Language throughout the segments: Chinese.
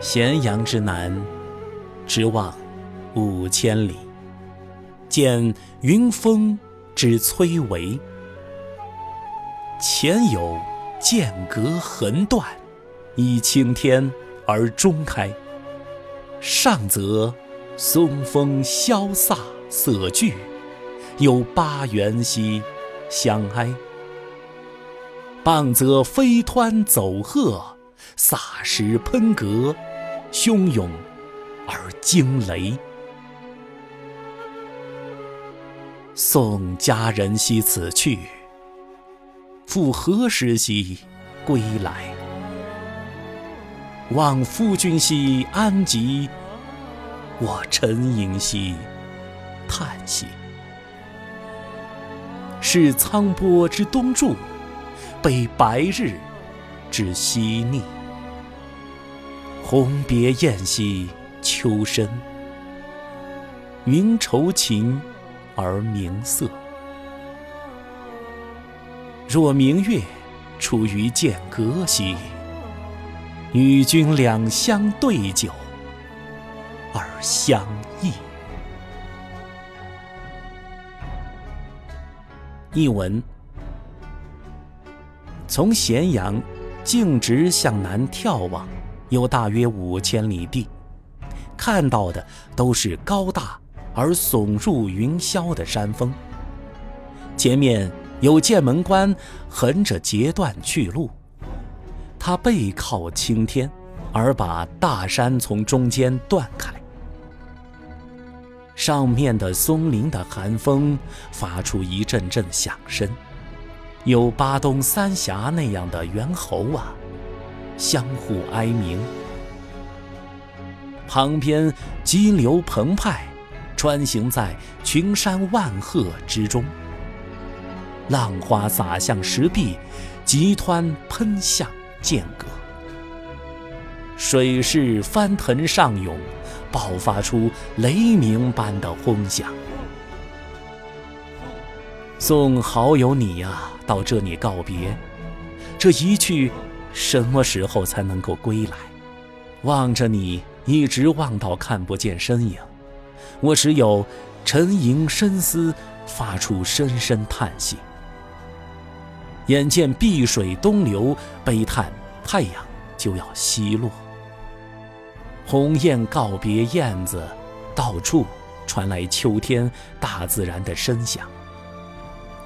咸阳之南，直望五千里。见云峰之崔嵬，前有剑阁横断，依青天而中开；上则松风萧飒色俱，有八元兮相哀；傍则飞湍走壑，洒石喷阁，汹涌而惊雷。送佳人兮此去，复何时兮归来？望夫君兮安吉，我沉吟兮叹息。是沧波之东注，悲白日之西逆。鸿别雁兮秋深，云愁情。而明色。若明月出于剑阁兮，与君两相对酒而相忆。译文：从咸阳径直向南眺望，有大约五千里地，看到的都是高大。而耸入云霄的山峰，前面有剑门关横着截断去路，它背靠青天，而把大山从中间断开。上面的松林的寒风发出一阵阵响声，有巴东三峡那样的猿猴啊，相互哀鸣。旁边激流澎湃。穿行在群山万壑之中，浪花洒向石壁，急湍喷向剑阁，水势翻腾上涌，爆发出雷鸣般的轰响。送好友你呀，到这里告别，这一去，什么时候才能够归来？望着你，一直望到看不见身影。我只有沉吟深思，发出深深叹息。眼见碧水东流，悲叹太阳就要西落。鸿雁告别燕子，到处传来秋天大自然的声响。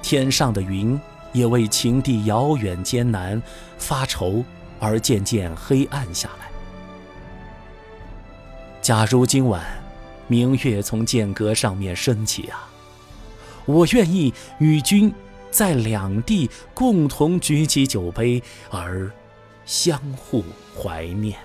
天上的云也为情地遥远艰难发愁，而渐渐黑暗下来。假如今晚。明月从剑阁上面升起啊！我愿意与君在两地共同举起酒杯，而相互怀念。